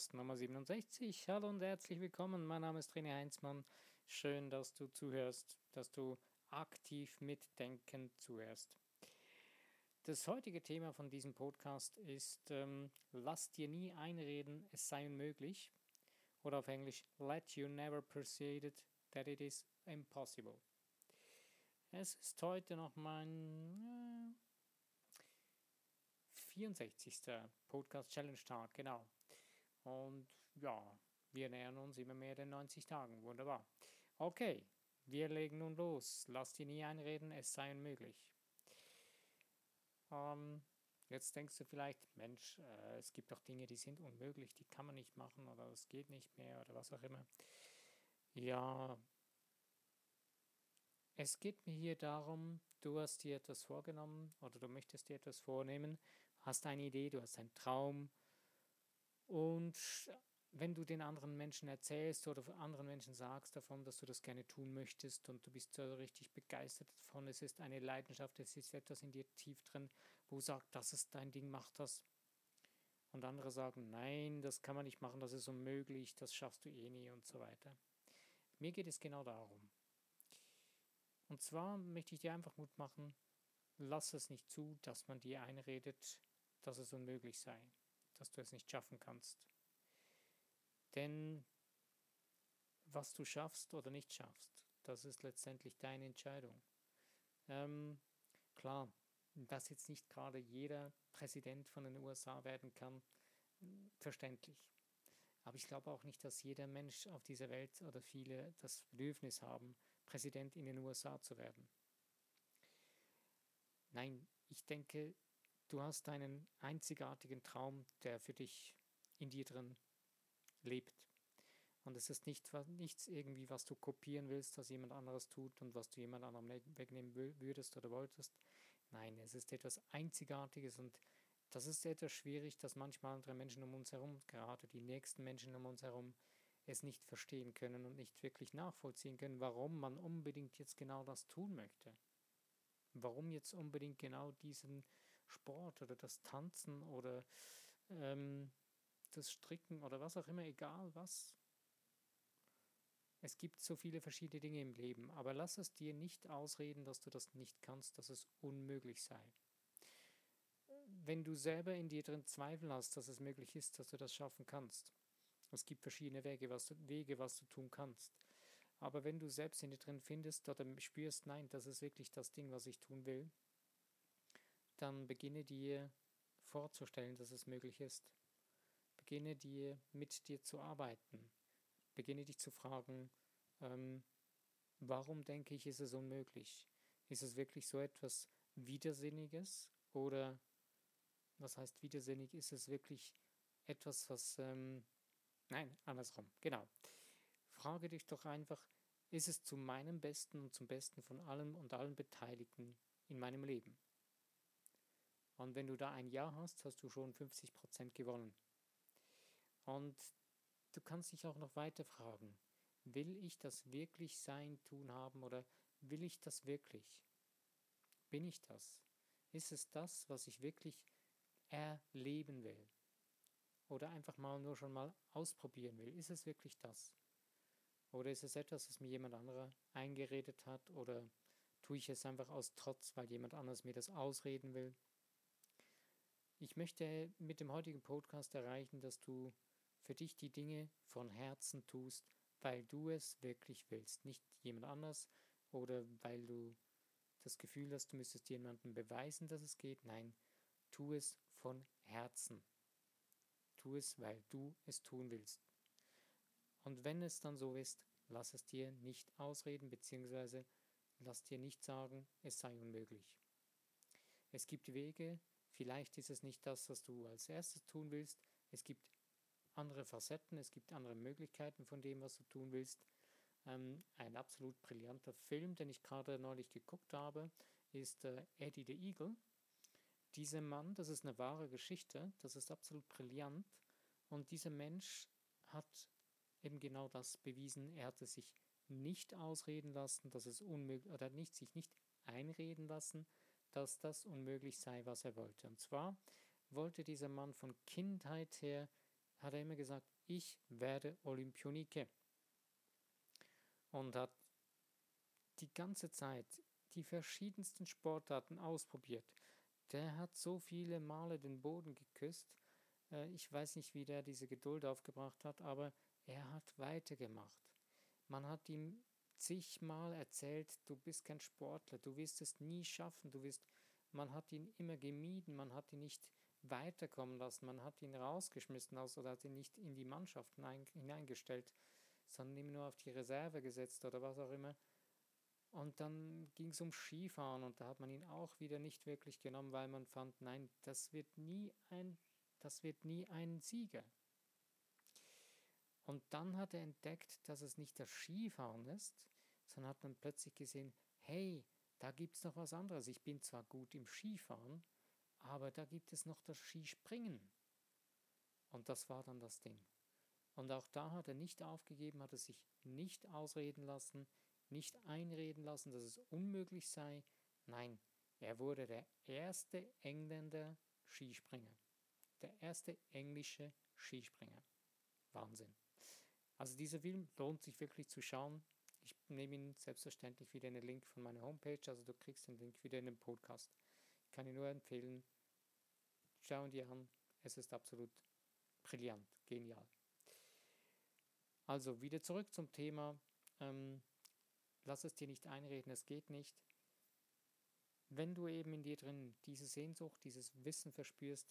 Podcast Nummer 67. Hallo und herzlich willkommen. Mein Name ist René Heinzmann. Schön, dass du zuhörst, dass du aktiv mitdenken zuhörst. Das heutige Thema von diesem Podcast ist, ähm, lass dir nie einreden, es sei unmöglich. Oder auf Englisch, let you never persuaded that it is impossible. Es ist heute noch mein äh, 64. Podcast Challenge Tag, genau. Und ja, wir nähern uns immer mehr den 90 Tagen. Wunderbar. Okay, wir legen nun los. Lass dir nie einreden, es sei unmöglich. Ähm, jetzt denkst du vielleicht, Mensch, äh, es gibt doch Dinge, die sind unmöglich, die kann man nicht machen oder es geht nicht mehr oder was auch immer. Ja, es geht mir hier darum, du hast dir etwas vorgenommen oder du möchtest dir etwas vornehmen, hast eine Idee, du hast einen Traum und wenn du den anderen Menschen erzählst oder anderen Menschen sagst davon, dass du das gerne tun möchtest und du bist so richtig begeistert davon, es ist eine Leidenschaft, es ist etwas in dir tief drin, wo sagt, das ist dein Ding, mach das. Und andere sagen, nein, das kann man nicht machen, das ist unmöglich, das schaffst du eh nie und so weiter. Mir geht es genau darum. Und zwar möchte ich dir einfach Mut machen, lass es nicht zu, dass man dir einredet, dass es unmöglich sei, dass du es nicht schaffen kannst. Denn was du schaffst oder nicht schaffst, das ist letztendlich deine Entscheidung. Ähm, klar, dass jetzt nicht gerade jeder Präsident von den USA werden kann, verständlich. Aber ich glaube auch nicht, dass jeder Mensch auf dieser Welt oder viele das Bedürfnis haben, Präsident in den USA zu werden. Nein, ich denke, du hast einen einzigartigen Traum, der für dich in dir drin lebt. Und es ist nicht, nichts irgendwie, was du kopieren willst, was jemand anderes tut und was du jemand anderem wegnehmen würdest oder wolltest. Nein, es ist etwas Einzigartiges und das ist etwas schwierig, dass manchmal andere Menschen um uns herum, gerade die nächsten Menschen um uns herum, es nicht verstehen können und nicht wirklich nachvollziehen können, warum man unbedingt jetzt genau das tun möchte. Warum jetzt unbedingt genau diesen Sport oder das Tanzen oder ähm, das Stricken oder was auch immer, egal was. Es gibt so viele verschiedene Dinge im Leben, aber lass es dir nicht ausreden, dass du das nicht kannst, dass es unmöglich sei. Wenn du selber in dir drin Zweifel hast, dass es möglich ist, dass du das schaffen kannst, es gibt verschiedene Wege, was du, Wege, was du tun kannst. Aber wenn du selbst in dir drin findest oder spürst, nein, das ist wirklich das Ding, was ich tun will, dann beginne dir vorzustellen, dass es möglich ist. Beginne dir mit dir zu arbeiten. Beginne dich zu fragen, ähm, warum denke ich, ist es unmöglich? Ist es wirklich so etwas Widersinniges oder was heißt widersinnig? Ist es wirklich etwas, was ähm, Nein, andersrum, genau. Frage dich doch einfach, ist es zu meinem Besten und zum Besten von allem und allen Beteiligten in meinem Leben? Und wenn du da ein Ja hast, hast du schon 50% gewonnen. Und du kannst dich auch noch weiter fragen, will ich das wirklich sein, tun haben oder will ich das wirklich? Bin ich das? Ist es das, was ich wirklich erleben will? oder einfach mal nur schon mal ausprobieren will. Ist es wirklich das? Oder ist es etwas, das mir jemand anderer eingeredet hat? Oder tue ich es einfach aus Trotz, weil jemand anderes mir das ausreden will? Ich möchte mit dem heutigen Podcast erreichen, dass du für dich die Dinge von Herzen tust, weil du es wirklich willst. Nicht jemand anders oder weil du das Gefühl hast, du müsstest jemandem beweisen, dass es geht. Nein, tu es von Herzen. Tu es, weil du es tun willst. Und wenn es dann so ist, lass es dir nicht ausreden, beziehungsweise lass dir nicht sagen, es sei unmöglich. Es gibt Wege, vielleicht ist es nicht das, was du als erstes tun willst. Es gibt andere Facetten, es gibt andere Möglichkeiten von dem, was du tun willst. Ähm, ein absolut brillanter Film, den ich gerade neulich geguckt habe, ist äh, Eddie the Eagle. Dieser Mann, das ist eine wahre Geschichte, das ist absolut brillant. Und dieser Mensch hat eben genau das bewiesen. Er hatte sich nicht ausreden lassen, dass es unmöglich, oder nicht, sich nicht einreden lassen, dass das unmöglich sei, was er wollte. Und zwar wollte dieser Mann von Kindheit her hat er immer gesagt, ich werde Olympionike. Und hat die ganze Zeit die verschiedensten Sportarten ausprobiert. Der hat so viele Male den Boden geküsst. Äh, ich weiß nicht, wie der diese Geduld aufgebracht hat, aber er hat weitergemacht. Man hat ihm zigmal erzählt, du bist kein Sportler, du wirst es nie schaffen, du wirst, man hat ihn immer gemieden, man hat ihn nicht weiterkommen lassen, man hat ihn rausgeschmissen also hat ihn nicht in die Mannschaft hineingestellt, sondern immer nur auf die Reserve gesetzt oder was auch immer. Und dann ging es um Skifahren und da hat man ihn auch wieder nicht wirklich genommen, weil man fand, nein, das wird nie ein, das wird nie ein Sieger. Und dann hat er entdeckt, dass es nicht das Skifahren ist, sondern hat man plötzlich gesehen, hey, da gibt es noch was anderes. Ich bin zwar gut im Skifahren, aber da gibt es noch das Skispringen. Und das war dann das Ding. Und auch da hat er nicht aufgegeben, hat er sich nicht ausreden lassen, nicht einreden lassen, dass es unmöglich sei. Nein, er wurde der erste Engländer Skispringer. Der erste englische Skispringer. Wahnsinn. Also dieser Film lohnt sich wirklich zu schauen. Ich nehme ihn selbstverständlich wieder in den Link von meiner Homepage, also du kriegst den Link wieder in den Podcast. Ich kann ihn nur empfehlen. Schau ihn dir an. Es ist absolut brillant, genial. Also wieder zurück zum Thema. Ähm, lass es dir nicht einreden, es geht nicht. Wenn du eben in dir drin diese Sehnsucht, dieses Wissen verspürst,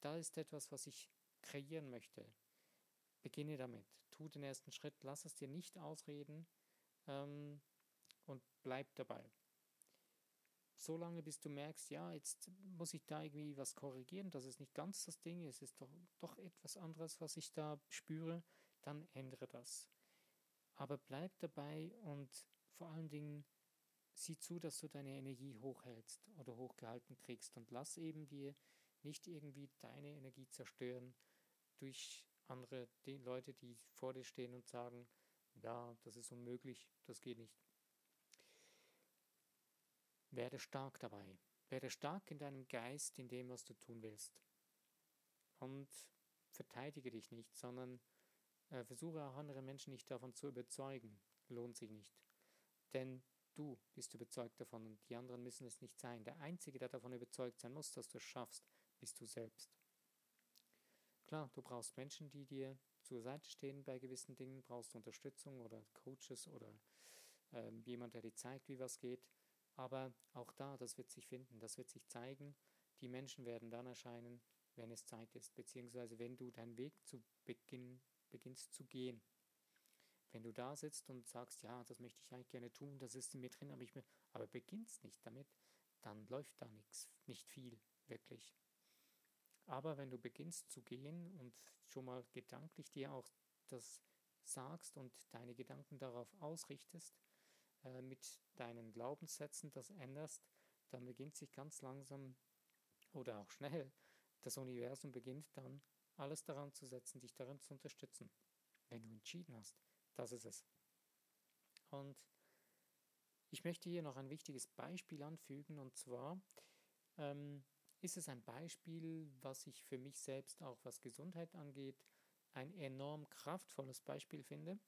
da ist etwas, was ich kreieren möchte. Beginne damit. Tu den ersten Schritt, lass es dir nicht ausreden ähm, und bleib dabei. Solange bis du merkst, ja, jetzt muss ich da irgendwie was korrigieren, das ist nicht ganz das Ding, es ist doch, doch etwas anderes, was ich da spüre, dann ändere das. Aber bleib dabei und vor allen Dingen sieh zu, dass du deine Energie hochhältst oder hochgehalten kriegst und lass eben dir nicht irgendwie deine Energie zerstören durch andere die Leute, die vor dir stehen und sagen, ja, das ist unmöglich, das geht nicht. Werde stark dabei. Werde stark in deinem Geist, in dem, was du tun willst. Und verteidige dich nicht, sondern äh, versuche auch andere Menschen nicht davon zu überzeugen. Lohnt sich nicht. Denn du bist überzeugt davon und die anderen müssen es nicht sein. Der Einzige, der davon überzeugt sein muss, dass du es schaffst, bist du selbst. Klar, du brauchst Menschen, die dir zur Seite stehen bei gewissen Dingen, brauchst Unterstützung oder Coaches oder äh, jemand, der dir zeigt, wie was geht. Aber auch da, das wird sich finden, das wird sich zeigen. Die Menschen werden dann erscheinen, wenn es Zeit ist, beziehungsweise wenn du deinen Weg zu Beginn beginnst zu gehen. Wenn du da sitzt und sagst, ja, das möchte ich eigentlich gerne tun, das ist in mir drin, aber, ich, aber beginnst nicht damit, dann läuft da nichts, nicht viel, wirklich. Aber wenn du beginnst zu gehen und schon mal gedanklich dir auch das sagst und deine Gedanken darauf ausrichtest, äh, mit deinen Glaubenssätzen das änderst, dann beginnt sich ganz langsam oder auch schnell das Universum beginnt dann alles daran zu setzen, dich darin zu unterstützen, wenn du entschieden hast. Das ist es. Und ich möchte hier noch ein wichtiges Beispiel anfügen, und zwar ähm, ist es ein Beispiel, was ich für mich selbst auch was Gesundheit angeht, ein enorm kraftvolles Beispiel finde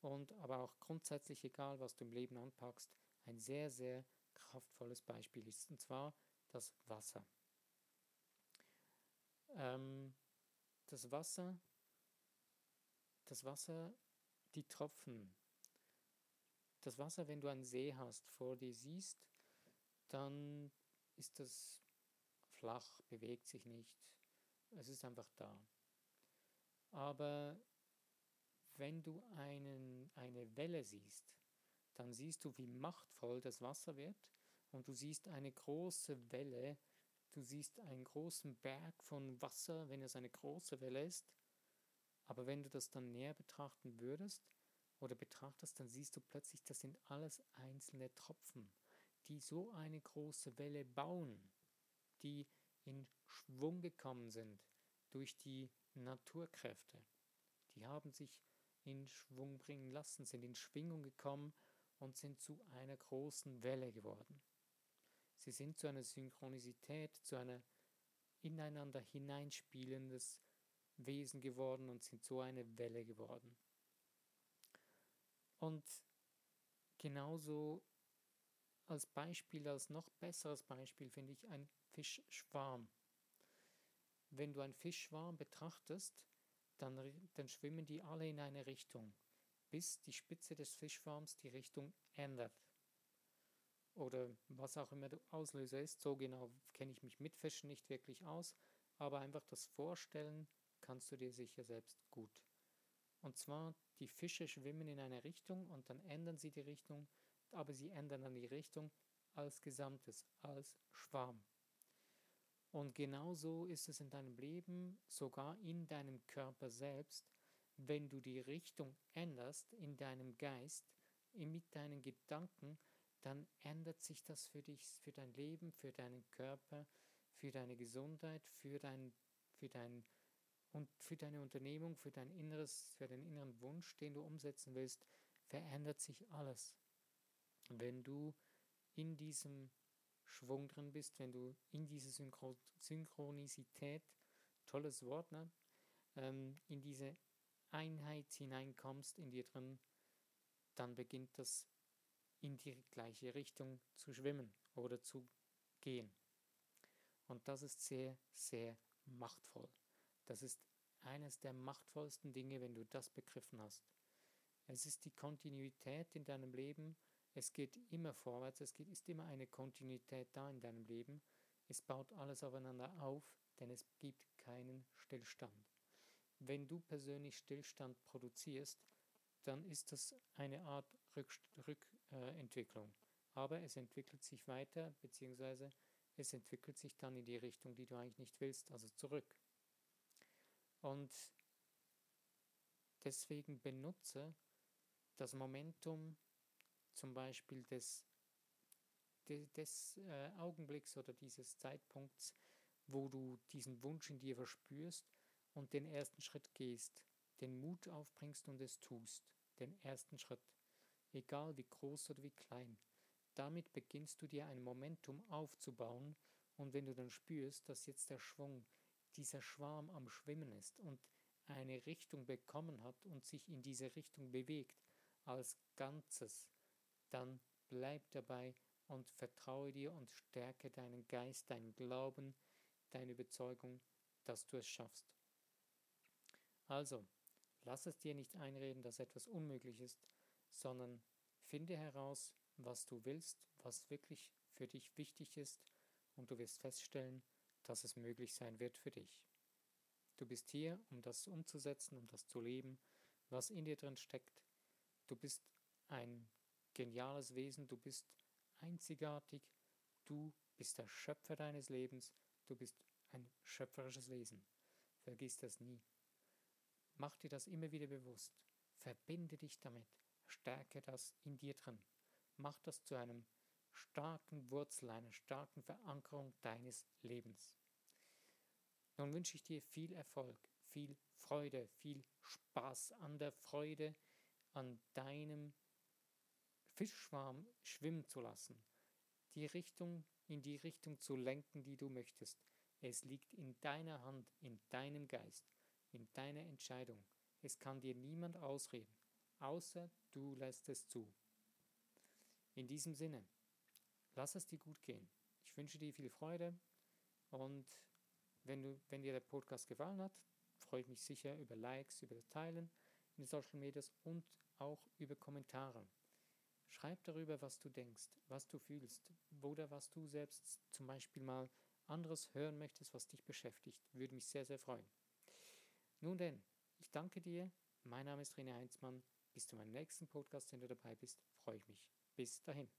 und aber auch grundsätzlich egal, was du im Leben anpackst, ein sehr, sehr kraftvolles Beispiel ist, und zwar das Wasser. Ähm, das Wasser, das Wasser, die Tropfen. Das Wasser, wenn du einen See hast, vor dir siehst, dann ist das flach, bewegt sich nicht. Es ist einfach da. Aber wenn du einen, eine Welle siehst, dann siehst du, wie machtvoll das Wasser wird und du siehst eine große Welle, du siehst einen großen Berg von Wasser, wenn es eine große Welle ist. Aber wenn du das dann näher betrachten würdest oder betrachtest, dann siehst du plötzlich, das sind alles einzelne Tropfen, die so eine große Welle bauen die in Schwung gekommen sind durch die Naturkräfte. Die haben sich in Schwung bringen lassen, sind in Schwingung gekommen und sind zu einer großen Welle geworden. Sie sind zu einer Synchronisität, zu einer ineinander hineinspielendes Wesen geworden und sind so eine Welle geworden. Und genauso als Beispiel, als noch besseres Beispiel finde ich ein Fischschwarm. Wenn du einen Fischschwarm betrachtest, dann, dann schwimmen die alle in eine Richtung, bis die Spitze des Fischschwarms die Richtung ändert. Oder was auch immer der Auslöser ist, so genau kenne ich mich mit Fischen nicht wirklich aus, aber einfach das Vorstellen kannst du dir sicher selbst gut. Und zwar, die Fische schwimmen in eine Richtung und dann ändern sie die Richtung, aber sie ändern dann die Richtung als Gesamtes, als Schwarm. Und genauso ist es in deinem Leben, sogar in deinem Körper selbst, wenn du die Richtung änderst in deinem Geist, mit deinen Gedanken, dann ändert sich das für dich, für dein Leben, für deinen Körper, für deine Gesundheit, für dein, für dein und für deine Unternehmung, für dein inneres, für deinen inneren Wunsch, den du umsetzen willst, verändert sich alles. Wenn du in diesem Schwung drin bist, wenn du in diese Synchro Synchronisität, tolles Wort, ne? Ähm, in diese Einheit hineinkommst in dir drin, dann beginnt das in die gleiche Richtung zu schwimmen oder zu gehen. Und das ist sehr, sehr machtvoll. Das ist eines der machtvollsten Dinge, wenn du das begriffen hast. Es ist die Kontinuität in deinem Leben. Es geht immer vorwärts. Es ist immer eine Kontinuität da in deinem Leben. Es baut alles aufeinander auf, denn es gibt keinen Stillstand. Wenn du persönlich Stillstand produzierst, dann ist das eine Art Rückentwicklung. Rück, äh, Aber es entwickelt sich weiter, beziehungsweise es entwickelt sich dann in die Richtung, die du eigentlich nicht willst, also zurück. Und deswegen benutze das Momentum zum Beispiel des, des, des äh, Augenblicks oder dieses Zeitpunkts, wo du diesen Wunsch in dir verspürst und den ersten Schritt gehst, den Mut aufbringst und es tust, den ersten Schritt, egal wie groß oder wie klein. Damit beginnst du dir ein Momentum aufzubauen und wenn du dann spürst, dass jetzt der Schwung dieser Schwarm am Schwimmen ist und eine Richtung bekommen hat und sich in diese Richtung bewegt als Ganzes, dann bleib dabei und vertraue dir und stärke deinen Geist, deinen Glauben, deine Überzeugung, dass du es schaffst. Also, lass es dir nicht einreden, dass etwas unmöglich ist, sondern finde heraus, was du willst, was wirklich für dich wichtig ist, und du wirst feststellen, dass es möglich sein wird für dich. Du bist hier, um das umzusetzen, um das zu leben, was in dir drin steckt. Du bist ein geniales Wesen, du bist einzigartig, du bist der Schöpfer deines Lebens, du bist ein schöpferisches Wesen. Vergiss das nie. Mach dir das immer wieder bewusst. Verbinde dich damit. Stärke das in dir drin. Mach das zu einem starken Wurzel, einer starken Verankerung deines Lebens. Nun wünsche ich dir viel Erfolg, viel Freude, viel Spaß an der Freude, an deinem Fischschwarm schwimmen zu lassen, die Richtung in die Richtung zu lenken, die du möchtest. Es liegt in deiner Hand, in deinem Geist, in deiner Entscheidung. Es kann dir niemand ausreden, außer du lässt es zu. In diesem Sinne, lass es dir gut gehen. Ich wünsche dir viel Freude und wenn, du, wenn dir der Podcast gefallen hat, freue ich mich sicher über Likes, über Teilen in den Social Medias und auch über Kommentare. Schreib darüber, was du denkst, was du fühlst oder was du selbst zum Beispiel mal anderes hören möchtest, was dich beschäftigt. Würde mich sehr, sehr freuen. Nun denn, ich danke dir. Mein Name ist René Heinzmann. Bis zu meinem nächsten Podcast, wenn du dabei bist, freue ich mich. Bis dahin.